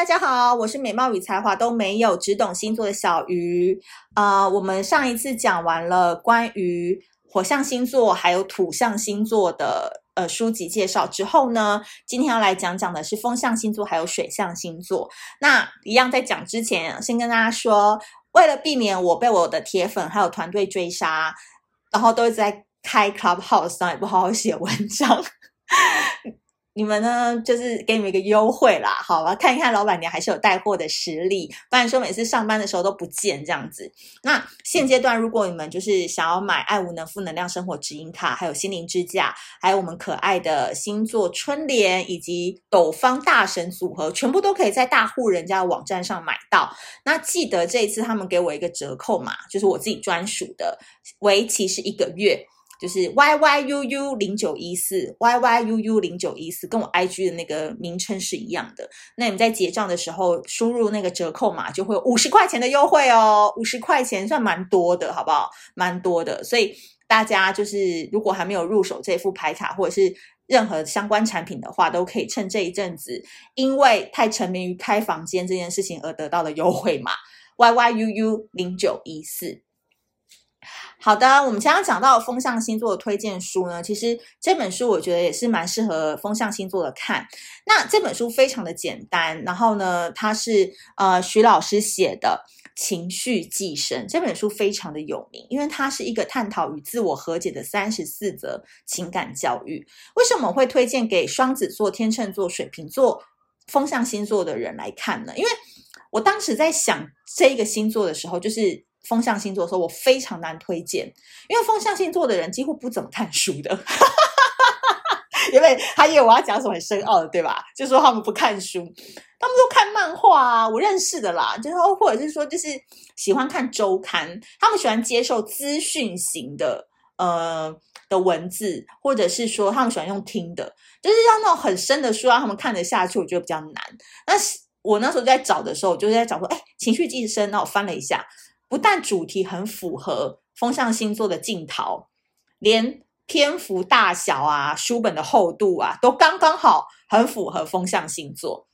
大家好，我是美貌与才华都没有，只懂星座的小鱼。呃，我们上一次讲完了关于火象星座还有土象星座的呃书籍介绍之后呢，今天要来讲讲的是风象星座还有水象星座。那一样在讲之前，先跟大家说，为了避免我被我的铁粉还有团队追杀，然后都一直在开 Clubhouse 上也不好好写文章。你们呢，就是给你们一个优惠啦，好吧？看一看老板娘还是有带货的实力，不然说每次上班的时候都不见这样子。那现阶段，如果你们就是想要买爱无能负能量生活指引卡，还有心灵支架，还有我们可爱的星座春联以及斗方大神组合，全部都可以在大户人家的网站上买到。那记得这一次他们给我一个折扣码，就是我自己专属的，为期是一个月。就是 Y Y U U 零九一四 Y Y U U 零九一四，跟我 I G 的那个名称是一样的。那你们在结账的时候输入那个折扣码，就会有五十块钱的优惠哦。五十块钱算蛮多的，好不好？蛮多的。所以大家就是如果还没有入手这副牌卡，或者是任何相关产品的话，都可以趁这一阵子，因为太沉迷于开房间这件事情而得到的优惠码 Y Y U U 零九一四。好的，我们刚刚讲到风象星座的推荐书呢，其实这本书我觉得也是蛮适合风象星座的看。那这本书非常的简单，然后呢，它是呃徐老师写的《情绪寄生》这本书非常的有名，因为它是一个探讨与自我和解的三十四则情感教育。为什么会推荐给双子座、天秤座、水瓶座风象星座的人来看呢？因为我当时在想这一个星座的时候，就是。风象星座的时候，我非常难推荐，因为风象星座的人几乎不怎么看书的，因为他以为我要讲什么很深奥的，对吧？就说他们不看书，他们都看漫画啊。我认识的啦，就是或者是说，就是喜欢看周刊，他们喜欢接受资讯型的呃的文字，或者是说他们喜欢用听的，就是要那种很深的书让他们看得下去，我觉得比较难。那我那时候在找的时候，我就在找说，哎，情绪寄生，那我翻了一下。不但主题很符合风象星座的镜头，连篇幅大小啊、书本的厚度啊，都刚刚好，很符合风象星座。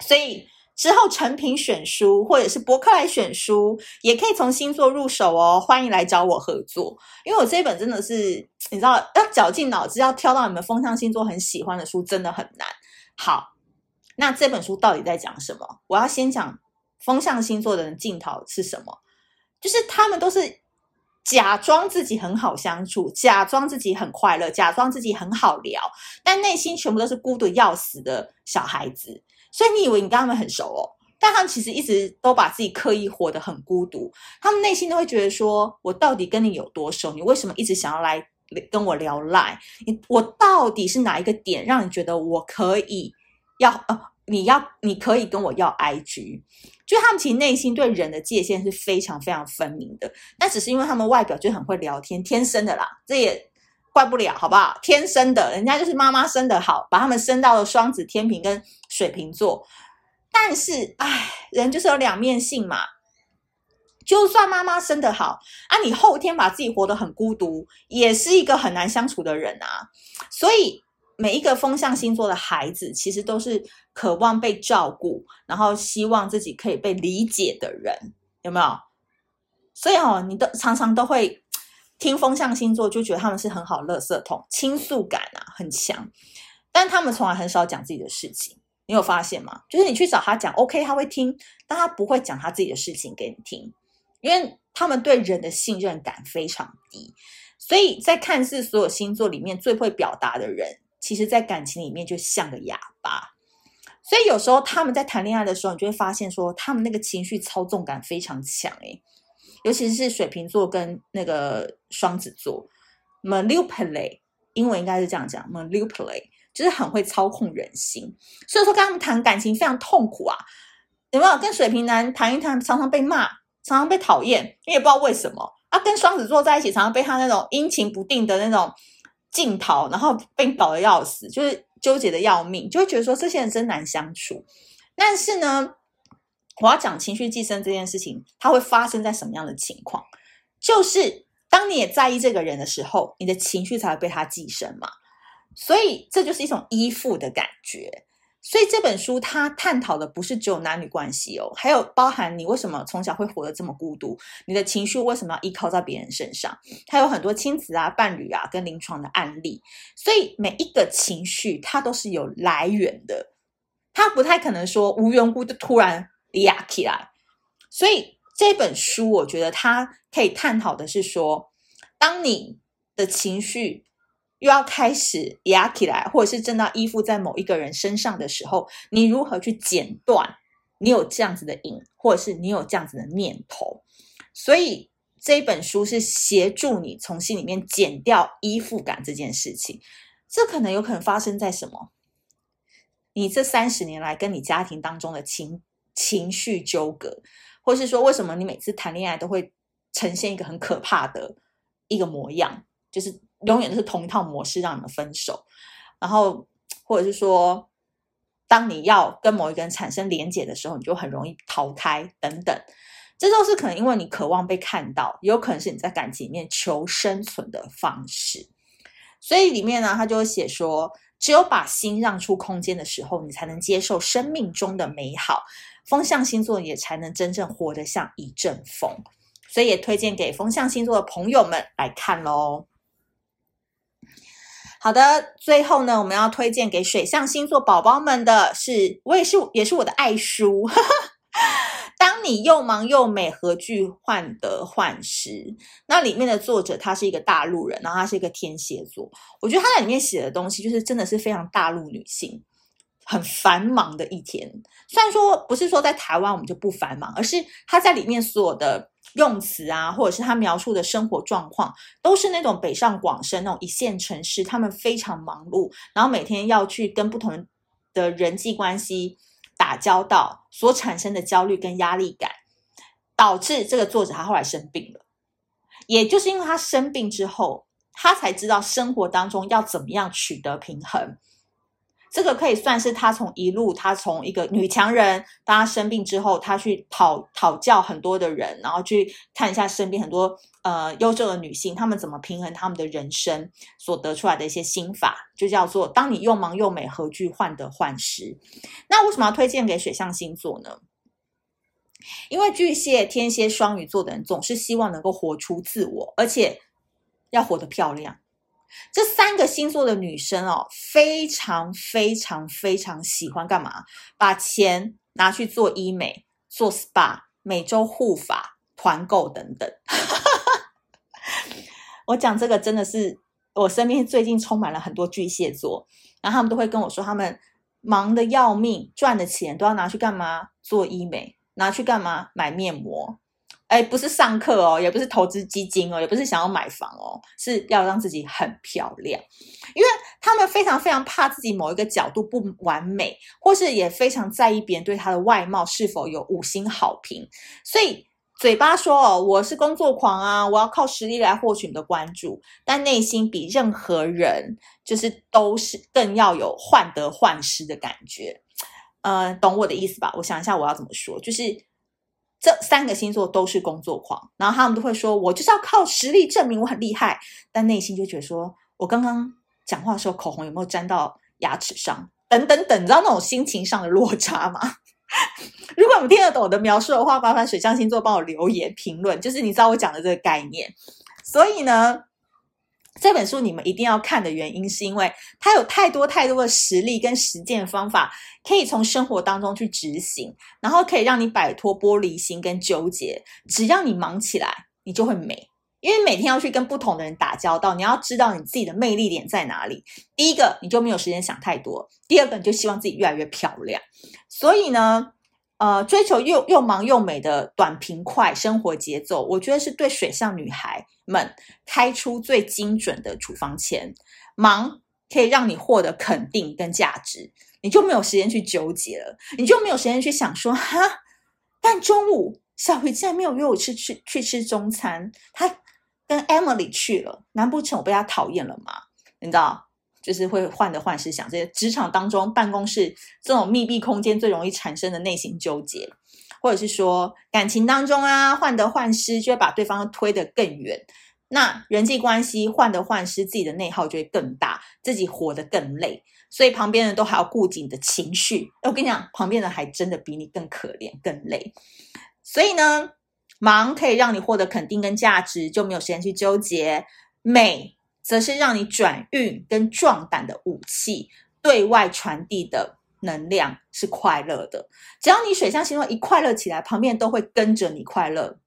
所以之后成品选书或者是博客来选书，也可以从星座入手哦。欢迎来找我合作，因为我这本真的是你知道，要绞尽脑汁要挑到你们风象星座很喜欢的书，真的很难。好，那这本书到底在讲什么？我要先讲。风象星座的人镜头是什么？就是他们都是假装自己很好相处，假装自己很快乐，假装自己很好聊，但内心全部都是孤独要死的小孩子。所以你以为你跟他们很熟哦，但他们其实一直都把自己刻意活得很孤独。他们内心都会觉得说：我到底跟你有多熟？你为什么一直想要来跟我聊赖？你我到底是哪一个点让你觉得我可以要呃？你要，你可以跟我要 IG，就他们其实内心对人的界限是非常非常分明的，但只是因为他们外表就很会聊天，天生的啦，这也怪不了，好不好？天生的，人家就是妈妈生的好，把他们生到了双子、天平跟水瓶座。但是，唉，人就是有两面性嘛，就算妈妈生的好啊，你后天把自己活得很孤独，也是一个很难相处的人啊，所以。每一个风象星座的孩子，其实都是渴望被照顾，然后希望自己可以被理解的人，有没有？所以哦，你都常常都会听风象星座，就觉得他们是很好的垃圾桶，倾诉感啊很强，但他们从来很少讲自己的事情。你有发现吗？就是你去找他讲，OK，他会听，但他不会讲他自己的事情给你听，因为他们对人的信任感非常低。所以在看似所有星座里面最会表达的人。其实，在感情里面就像个哑巴，所以有时候他们在谈恋爱的时候，你就会发现说，他们那个情绪操纵感非常强诶，尤其是水瓶座跟那个双子座，manipulate，英文应该是这样讲，manipulate，就是很会操控人心。所以说，跟他们谈感情非常痛苦啊，有没有？跟水瓶男谈一谈，常常被骂，常常被讨厌，你也不知道为什么啊。跟双子座在一起，常常被他那种阴晴不定的那种。镜头，然后被搞得要死，就是纠结的要命，就会觉得说这些人真难相处。但是呢，我要讲情绪寄生这件事情，它会发生在什么样的情况？就是当你也在意这个人的时候，你的情绪才会被他寄生嘛。所以这就是一种依附的感觉。所以这本书它探讨的不是只有男女关系哦，还有包含你为什么从小会活得这么孤独，你的情绪为什么要依靠在别人身上？它有很多亲子啊、伴侣啊跟临床的案例，所以每一个情绪它都是有来源的，它不太可能说无缘无故就突然压起来。所以这本书我觉得它可以探讨的是说，当你的情绪。又要开始压起来，或者是真的依附在某一个人身上的时候，你如何去剪断你有这样子的瘾，或者是你有这样子的念头？所以这本书是协助你从心里面剪掉依附感这件事情。这可能有可能发生在什么？你这三十年来跟你家庭当中的情情绪纠葛，或是说为什么你每次谈恋爱都会呈现一个很可怕的一个模样，就是。永远都是同一套模式让你们分手，然后或者是说，当你要跟某一个人产生连结的时候，你就很容易逃开等等，这都是可能因为你渴望被看到，也有可能是你在感情里面求生存的方式。所以里面呢，他就会写说，只有把心让出空间的时候，你才能接受生命中的美好。风象星座也才能真正活得像一阵风，所以也推荐给风象星座的朋友们来看喽。好的，最后呢，我们要推荐给水象星座宝宝们的是，我也是，也是我的爱书。当你又忙又美，何惧患得患失？那里面的作者他是一个大陆人，然后他是一个天蝎座。我觉得他在里面写的东西，就是真的是非常大陆女性，很繁忙的一天。虽然说不是说在台湾我们就不繁忙，而是他在里面所有的。用词啊，或者是他描述的生活状况，都是那种北上广深那种一线城市，他们非常忙碌，然后每天要去跟不同的人际关系打交道，所产生的焦虑跟压力感，导致这个作者他后来生病了。也就是因为他生病之后，他才知道生活当中要怎么样取得平衡。这个可以算是他从一路，他从一个女强人，当他生病之后，他去讨讨教很多的人，然后去看一下身边很多呃优秀的女性，她们怎么平衡她们的人生所得出来的一些心法，就叫做“当你又忙又美，何惧患得患失”。那为什么要推荐给水象星座呢？因为巨蟹、天蝎、双鱼座的人总是希望能够活出自我，而且要活得漂亮。这三个星座的女生哦，非常非常非常喜欢干嘛？把钱拿去做医美、做 SPA、每周护发、团购等等。我讲这个真的是我身边最近充满了很多巨蟹座，然后他们都会跟我说，他们忙得要命，赚的钱都要拿去干嘛？做医美，拿去干嘛？买面膜。哎，不是上课哦，也不是投资基金哦，也不是想要买房哦，是要让自己很漂亮，因为他们非常非常怕自己某一个角度不完美，或是也非常在意别人对他的外貌是否有五星好评，所以嘴巴说哦，我是工作狂啊，我要靠实力来获取你的关注，但内心比任何人就是都是更要有患得患失的感觉，呃，懂我的意思吧？我想一下我要怎么说，就是。这三个星座都是工作狂，然后他们都会说：“我就是要靠实力证明我很厉害。”但内心就觉得说：“我刚刚讲话的时候口红有没有沾到牙齿上？”等等等，你知道那种心情上的落差吗？如果你们听得懂我的描述的话，麻烦水象星座帮我留言评论，就是你知道我讲的这个概念。所以呢。这本书你们一定要看的原因，是因为它有太多太多的实例跟实践方法，可以从生活当中去执行，然后可以让你摆脱玻璃心跟纠结。只要你忙起来，你就会美。因为每天要去跟不同的人打交道，你要知道你自己的魅力点在哪里。第一个，你就没有时间想太多；第二个，你就希望自己越来越漂亮。所以呢。呃，追求又又忙又美的短平快生活节奏，我觉得是对水象女孩们开出最精准的处方签。忙可以让你获得肯定跟价值，你就没有时间去纠结了，你就没有时间去想说哈，但中午小鱼竟然没有约我吃去去吃中餐，他跟 Emily 去了，难不成我被他讨厌了吗？你知道？就是会患得患失，想这些职场当中、办公室这种密闭空间最容易产生的内心纠结，或者是说感情当中啊，患得患失，就会把对方推得更远。那人际关系患得患失，自己的内耗就会更大，自己活得更累，所以旁边人都还要顾及你的情绪。我跟你讲，旁边人还真的比你更可怜、更累。所以呢，忙可以让你获得肯定跟价值，就没有时间去纠结；美则是让你转运跟壮胆的武器，对外传递的能量是快乐的。只要你水象星座一快乐起来，旁边都会跟着你快乐。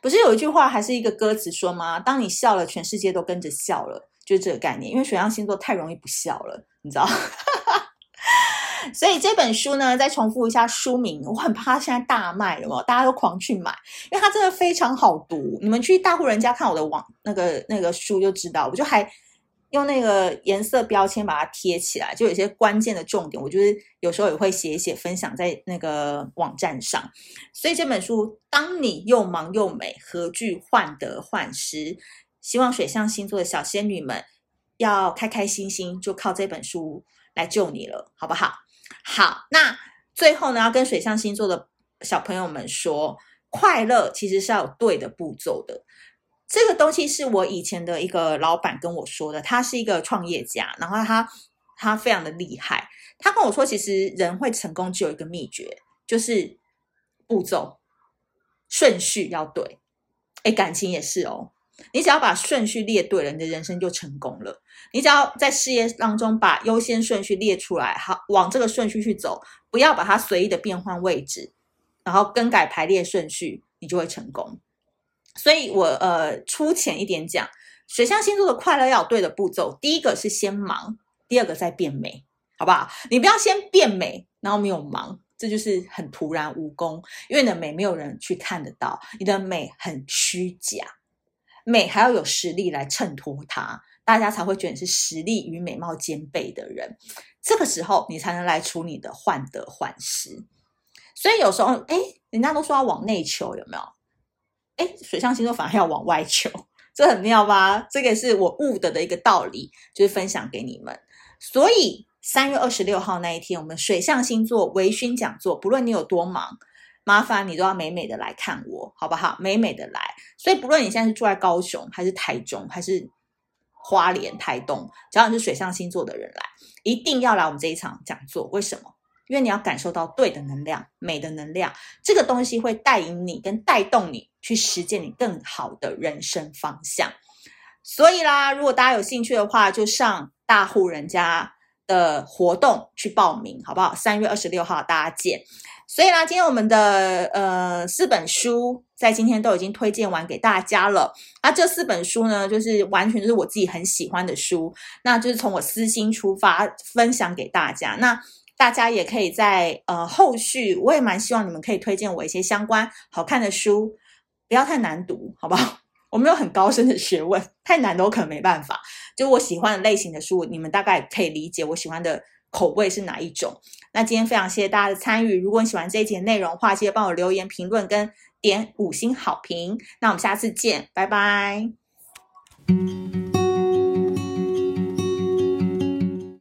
不是有一句话，还是一个歌词说吗？当你笑了，全世界都跟着笑了，就是这个概念。因为水象星座太容易不笑了，你知道？所以这本书呢，再重复一下书名，我很怕它现在大卖了哦，大家都狂去买，因为它真的非常好读。你们去大户人家看我的网那个那个书就知道，我就还。用那个颜色标签把它贴起来，就有些关键的重点，我就是有时候也会写一写，分享在那个网站上。所以这本书，当你又忙又美，何惧患得患失？希望水象星座的小仙女们要开开心心，就靠这本书来救你了，好不好？好，那最后呢，要跟水象星座的小朋友们说，快乐其实是要有对的步骤的。这个东西是我以前的一个老板跟我说的，他是一个创业家，然后他他非常的厉害，他跟我说，其实人会成功只有一个秘诀，就是步骤顺序要对。诶，感情也是哦，你只要把顺序列对了，你的人生就成功了。你只要在事业当中把优先顺序列出来，好，往这个顺序去走，不要把它随意的变换位置，然后更改排列顺序，你就会成功。所以我呃粗浅一点讲，水象星座的快乐要有对的步骤，第一个是先忙，第二个再变美，好不好？你不要先变美，然后没有忙，这就是很徒然无功，因为你的美没有人去看得到，你的美很虚假，美还要有实力来衬托它，大家才会觉得你是实力与美貌兼备的人，这个时候你才能来处你的患得患失。所以有时候，哎，人家都说要往内求，有没有？哎，水象星座反而要往外求，这很妙吧？这个是我悟得的一个道理，就是分享给你们。所以三月二十六号那一天，我们水象星座微醺讲座，不论你有多忙，麻烦你都要美美的来看我，好不好？美美的来。所以不论你现在是住在高雄，还是台中，还是花莲、台东，只要你是水象星座的人来，一定要来我们这一场讲座。为什么？因为你要感受到对的能量、美的能量，这个东西会带引你跟带动你去实践你更好的人生方向。所以啦，如果大家有兴趣的话，就上大户人家的活动去报名，好不好？三月二十六号大家见。所以啦，今天我们的呃四本书在今天都已经推荐完给大家了。那这四本书呢，就是完全就是我自己很喜欢的书，那就是从我私心出发分享给大家。那大家也可以在呃后续，我也蛮希望你们可以推荐我一些相关好看的书，不要太难读，好不好？我没有很高深的学问，太难的我可能没办法。就我喜欢的类型的书，你们大概可以理解我喜欢的口味是哪一种。那今天非常谢谢大家的参与，如果你喜欢这一节内容的话，记得帮我留言评论跟点五星好评。那我们下次见，拜拜。